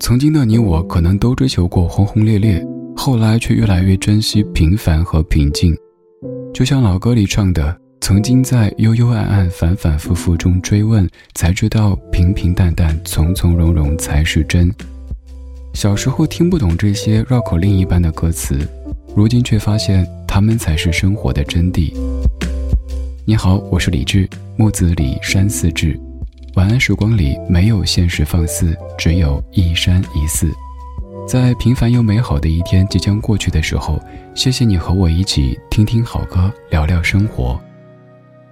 曾经的你我可能都追求过轰轰烈烈，后来却越来越珍惜平凡和平静。就像老歌里唱的：“曾经在幽幽暗暗、反反复复中追问，才知道平平淡淡、从从容容才是真。”小时候听不懂这些绕口令一般的歌词，如今却发现他们才是生活的真谛。你好，我是李志，木子李，山寺志。晚安时光里没有现实放肆，只有一山一寺。在平凡又美好的一天即将过去的时候，谢谢你和我一起听听好歌，聊聊生活。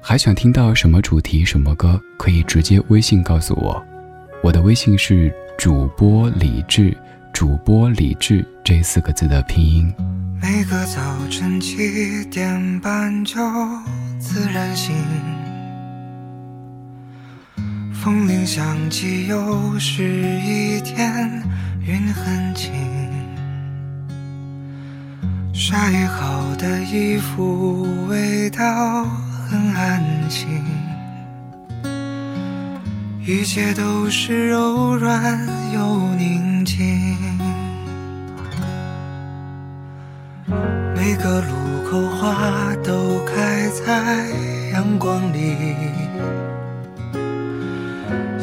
还想听到什么主题、什么歌，可以直接微信告诉我。我的微信是主播李志，主播李志这四个字的拼音。每个早晨七点半就自然醒。风铃响起，又是一天，云很轻。晒好的衣服，味道很安心。一切都是柔软又宁静。每个路口，花都开在阳光里。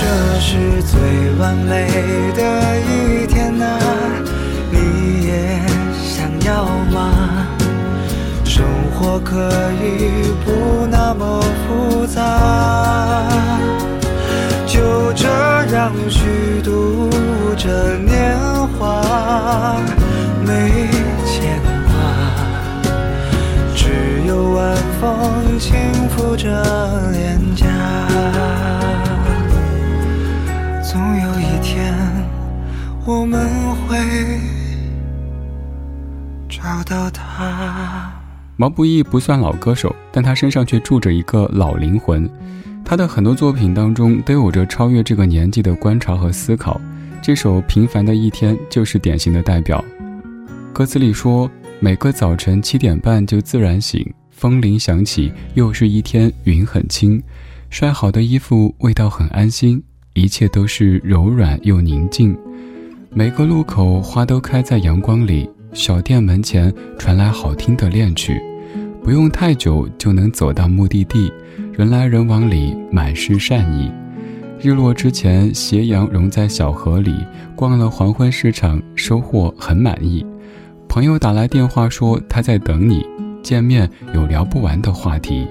这是最完美的一天啊，你也想要吗？生活可以不那么复杂，就这样虚度着年华，没牵挂，只有晚风轻拂着脸颊。我们会找到他。毛不易不算老歌手，但他身上却住着一个老灵魂。他的很多作品当中都有着超越这个年纪的观察和思考。这首《平凡的一天》就是典型的代表。歌词里说：“每个早晨七点半就自然醒，风铃响起，又是一天，云很轻，晒好的衣服味道很安心，一切都是柔软又宁静。每个路口花都开在阳光里，小店门前传来好听的恋曲，不用太久就能走到目的地，人来人往里满是善意。日落之前，斜阳融在小河里，逛了黄昏市场，收获很满意。朋友打来电话说他在等你，见面有聊不完的话题。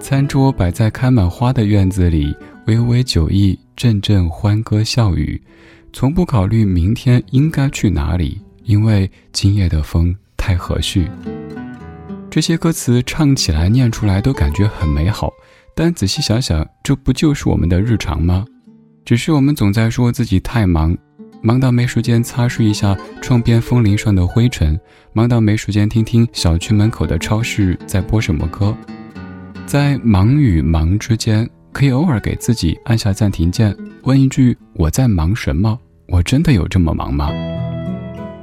餐桌摆在开满花的院子里，微微酒意，阵阵欢歌笑语，从不考虑明天应该去哪里，因为今夜的风太和煦。这些歌词唱起来、念出来都感觉很美好。但仔细想想，这不就是我们的日常吗？只是我们总在说自己太忙，忙到没时间擦拭一下窗边风铃上的灰尘，忙到没时间听听小区门口的超市在播什么歌。在忙与忙之间，可以偶尔给自己按下暂停键，问一句：我在忙什么？我真的有这么忙吗？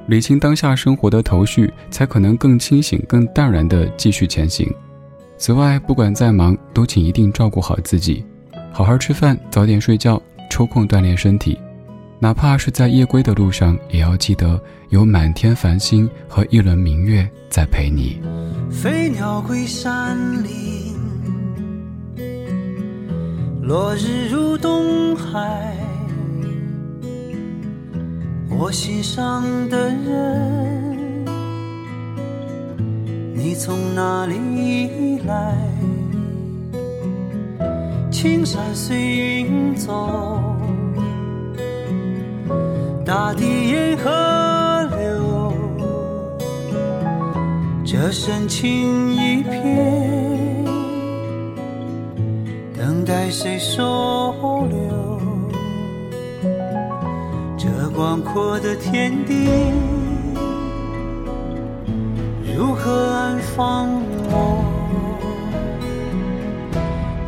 理清当下生活的头绪，才可能更清醒、更淡然地继续前行。此外，不管再忙，都请一定照顾好自己，好好吃饭，早点睡觉，抽空锻炼身体，哪怕是在夜归的路上，也要记得有满天繁星和一轮明月在陪你。飞鸟归山林，落日入东海，我心上的人。你从哪里来？青山随云走，大地沿河流，这深情一片，等待谁收留？广阔的天地。如何安放我？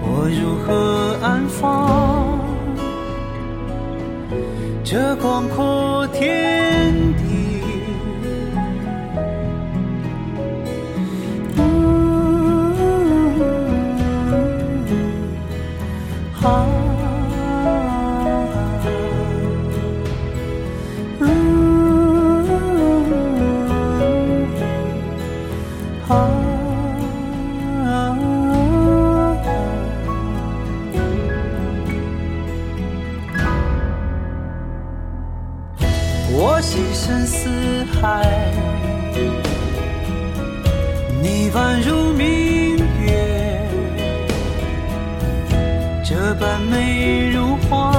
我如何安放这广阔天海，你宛如明月，这般美如画，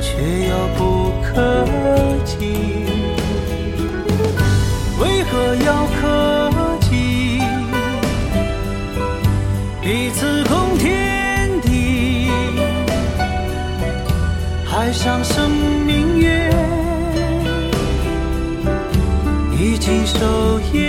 却遥不可及。已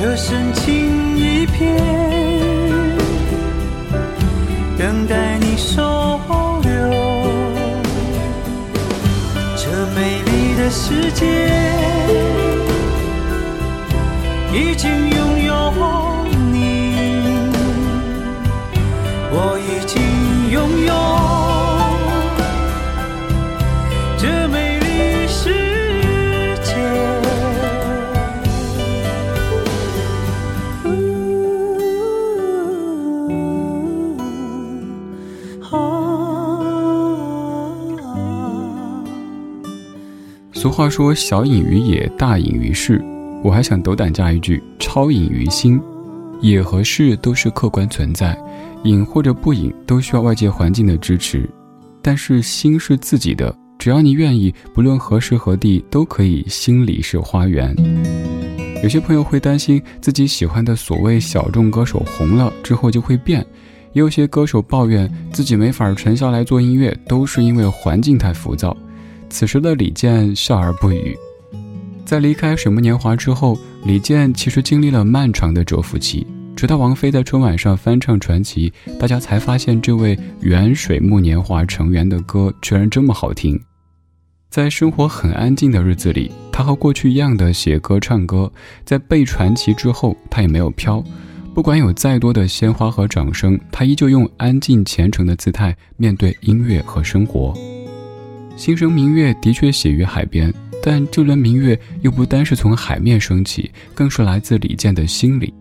这深情一片等待你收留这美丽的世界已经永远话说“小隐于野，大隐于市”，我还想斗胆加一句“超隐于心”。野和市都是客观存在，隐或者不隐都需要外界环境的支持，但是心是自己的，只要你愿意，不论何时何地都可以心里是花园。有些朋友会担心自己喜欢的所谓小众歌手红了之后就会变，也有些歌手抱怨自己没法沉下来做音乐，都是因为环境太浮躁。此时的李健笑而不语。在离开水木年华之后，李健其实经历了漫长的蛰伏期。直到王菲在春晚上翻唱《传奇》，大家才发现这位原水木年华成员的歌居然这么好听。在生活很安静的日子里，他和过去一样的写歌唱歌。在被传奇之后，他也没有飘。不管有再多的鲜花和掌声，他依旧用安静虔诚的姿态面对音乐和生活。新生明月的确写于海边，但这轮明月又不单是从海面升起，更是来自李健的心里。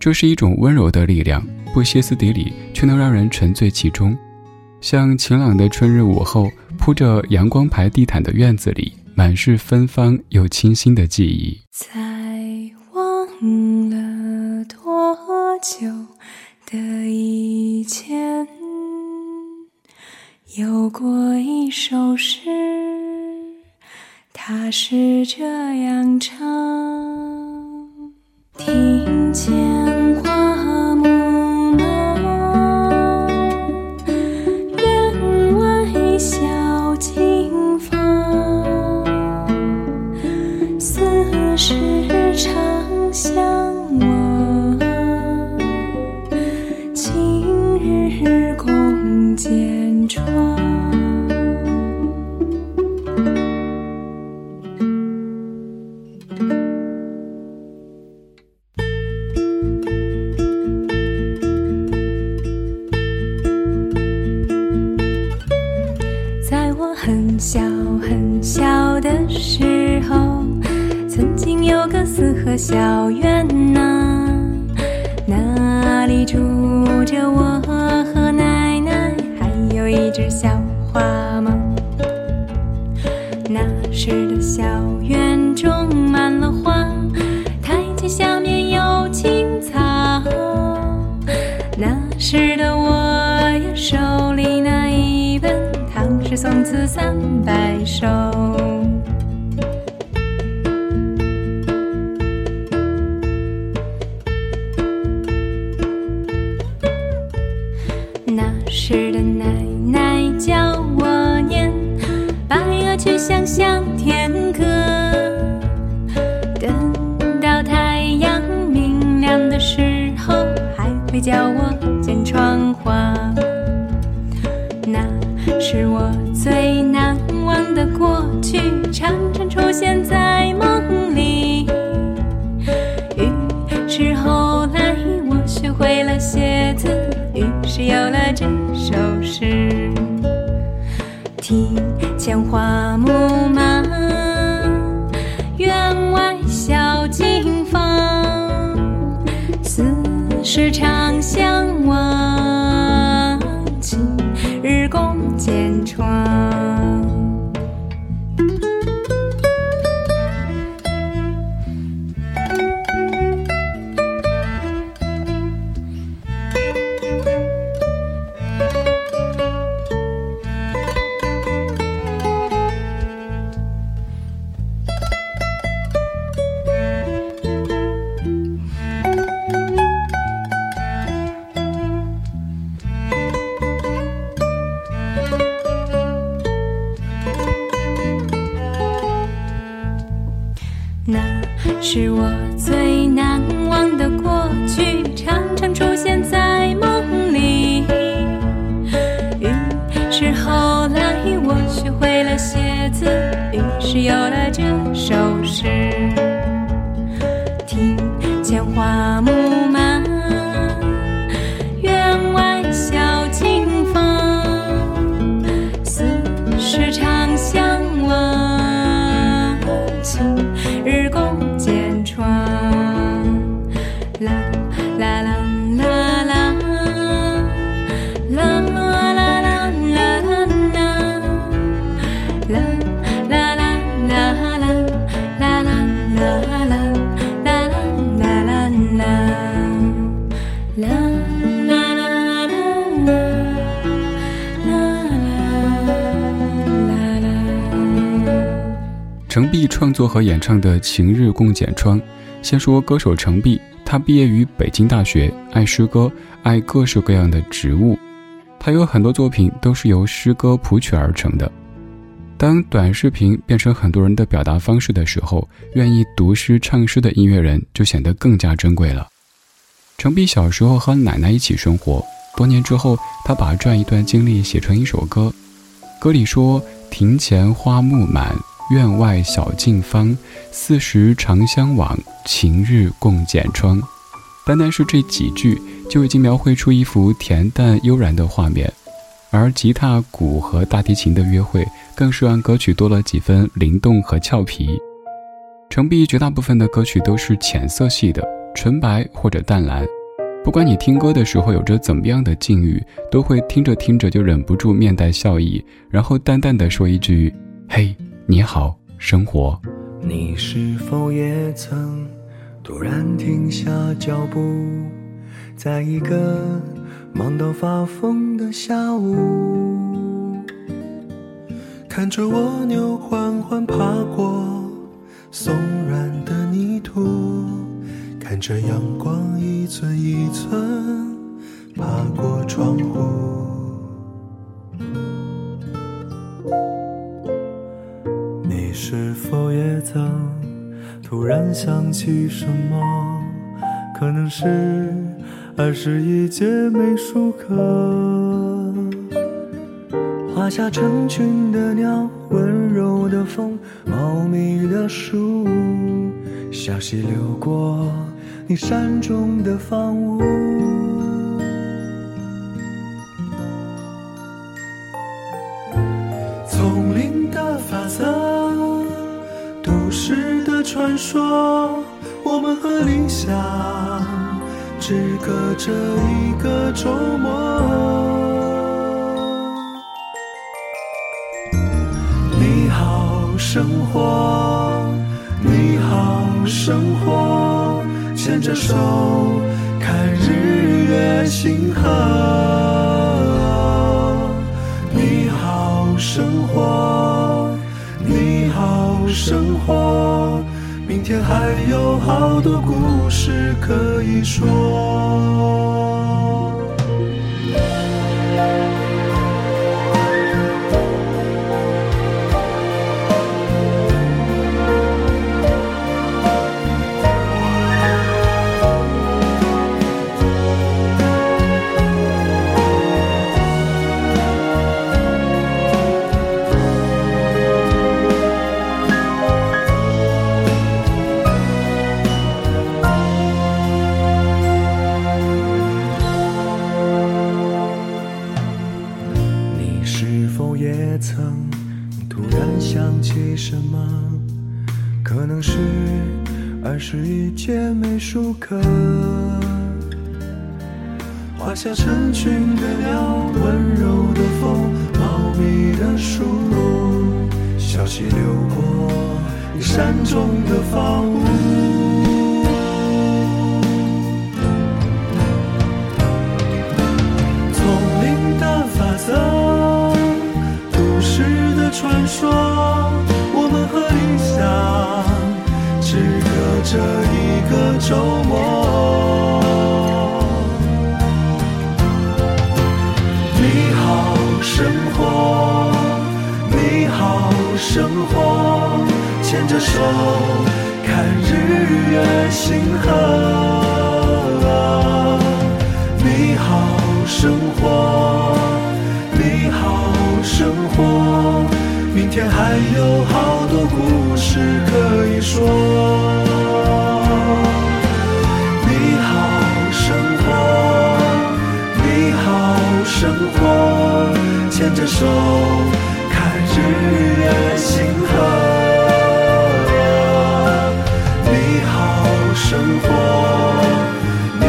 这是一种温柔的力量，不歇斯底里，却能让人沉醉其中。像晴朗的春日午后，铺着阳光牌地毯的院子里，满是芬芳又清新的记忆。在忘了多久的以前。有过一首诗，它是这样唱：听见下面有青草。那时的我呀，手里拿一本《唐诗宋词三百首》。叫我剪窗花。那是我最难忘的过去，常常出现在梦里。于是后来我学会了写字，于是有了这首诗。庭前花木满，院外小径芳，似是长是我最难忘的过去，常常出现在梦里。于是后来我。学会了写字，于是有了这作和演唱的《晴日共剪窗》，先说歌手程璧，他毕业于北京大学，爱诗歌，爱各式各样的植物。他有很多作品都是由诗歌谱曲而成的。当短视频变成很多人的表达方式的时候，愿意读诗唱诗的音乐人就显得更加珍贵了。程璧小时候和奶奶一起生活，多年之后，他把这样一段经历写成一首歌，歌里说：“庭前花木满。”院外小径芳，四时长相往，晴日共剪窗。单单是这几句，就已经描绘出一幅恬淡悠然的画面。而吉他、鼓和大提琴的约会，更是让歌曲多了几分灵动和俏皮。程璧绝大部分的歌曲都是浅色系的，纯白或者淡蓝。不管你听歌的时候有着怎么样的境遇，都会听着听着就忍不住面带笑意，然后淡淡的说一句：“嘿。”你好，生活。你是否也曾突然停下脚步，在一个忙到发疯的下午，看着蜗牛缓缓爬过松软的泥土，看着阳光一寸一寸爬过窗户。是否也曾突然想起什么？可能是儿时一节美术课，画下成群的鸟，温柔的风，茂密的树，小溪流过你山中的房屋，传说，我们和理想只隔着一个周末。你好，生活，你好，生活，牵着手看日月星河。你好，生活，你好，生活。明天还有好多故事可以说。树根，画下成群的鸟，温柔的风，茂密的树，小溪流过你山中的房屋。周末，你好。生活，你好，生活，牵着手看日月星河。你好，生活，你好，生活，明天还有好多故事可以说。生活，牵着手，看日月星河。你好，生活，你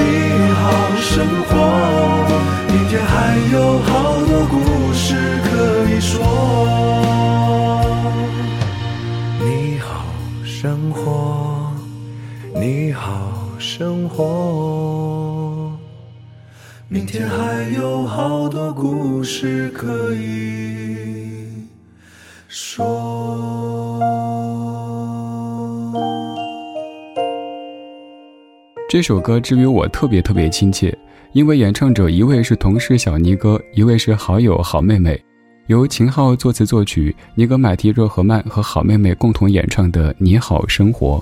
好，生活，明天还有好多故事可以说。你好，生活，你好，生活，明天还有好多故事可以说。这首歌至于我特别特别亲切，因为演唱者一位是同事小尼哥，一位是好友好妹妹，由秦昊作词作曲，尼格买提热河曼和好妹妹共同演唱的《你好生活》。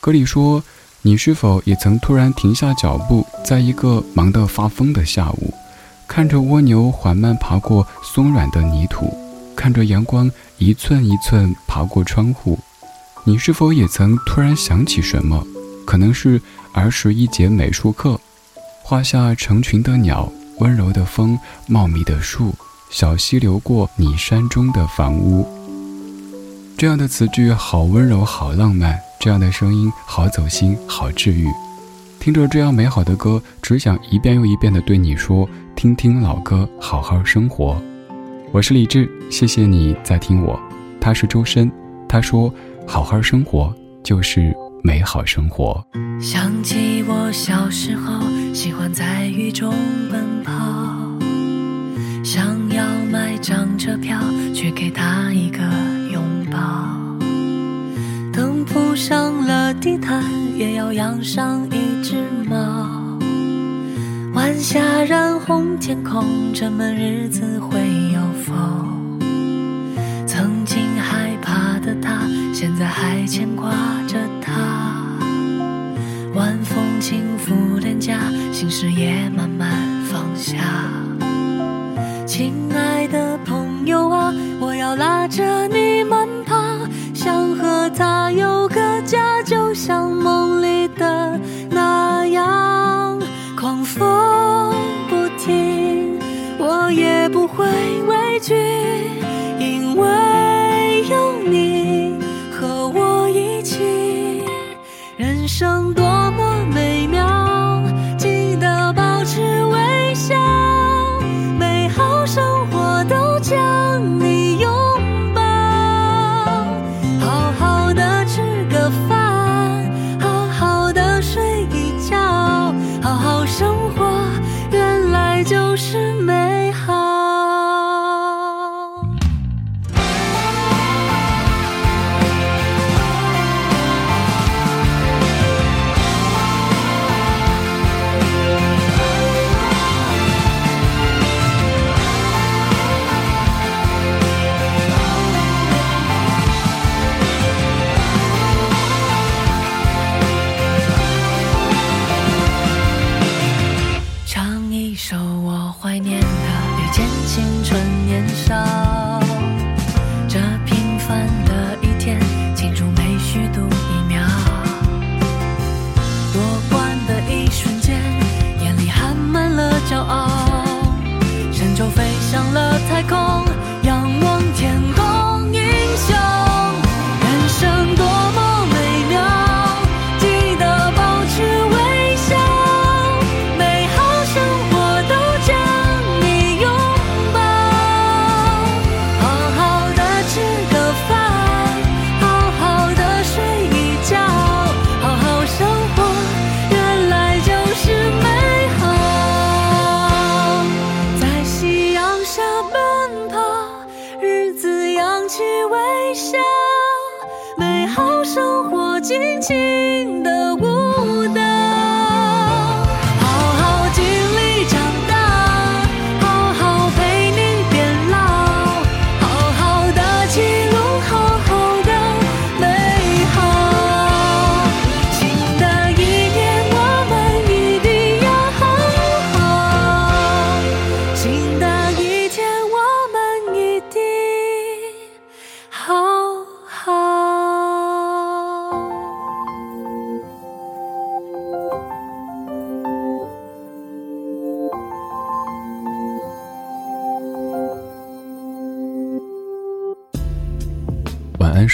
歌里说：“你是否也曾突然停下脚步，在一个忙得发疯的下午，看着蜗牛缓慢爬过松软的泥土，看着阳光一寸一寸爬过窗户，你是否也曾突然想起什么？可能是……”儿时一节美术课，画下成群的鸟，温柔的风，茂密的树，小溪流过你山中的房屋。这样的词句好温柔，好浪漫；这样的声音好走心，好治愈。听着这样美好的歌，只想一遍又一遍地对你说：听听老歌，好好生活。我是李志，谢谢你在听我。他是周深，他说：好好生活就是。美好生活。想起我小时候，喜欢在雨中奔跑，想要买张车票去给他上了地毯，也要养上一只猫。晚霞染红天空，这闷日子会有风。曾经害怕的他，现在还牵挂着。晚风轻拂脸颊，心事也慢慢放下。亲爱的朋友啊，我要拉着你慢跑，想和他有，像梦轻的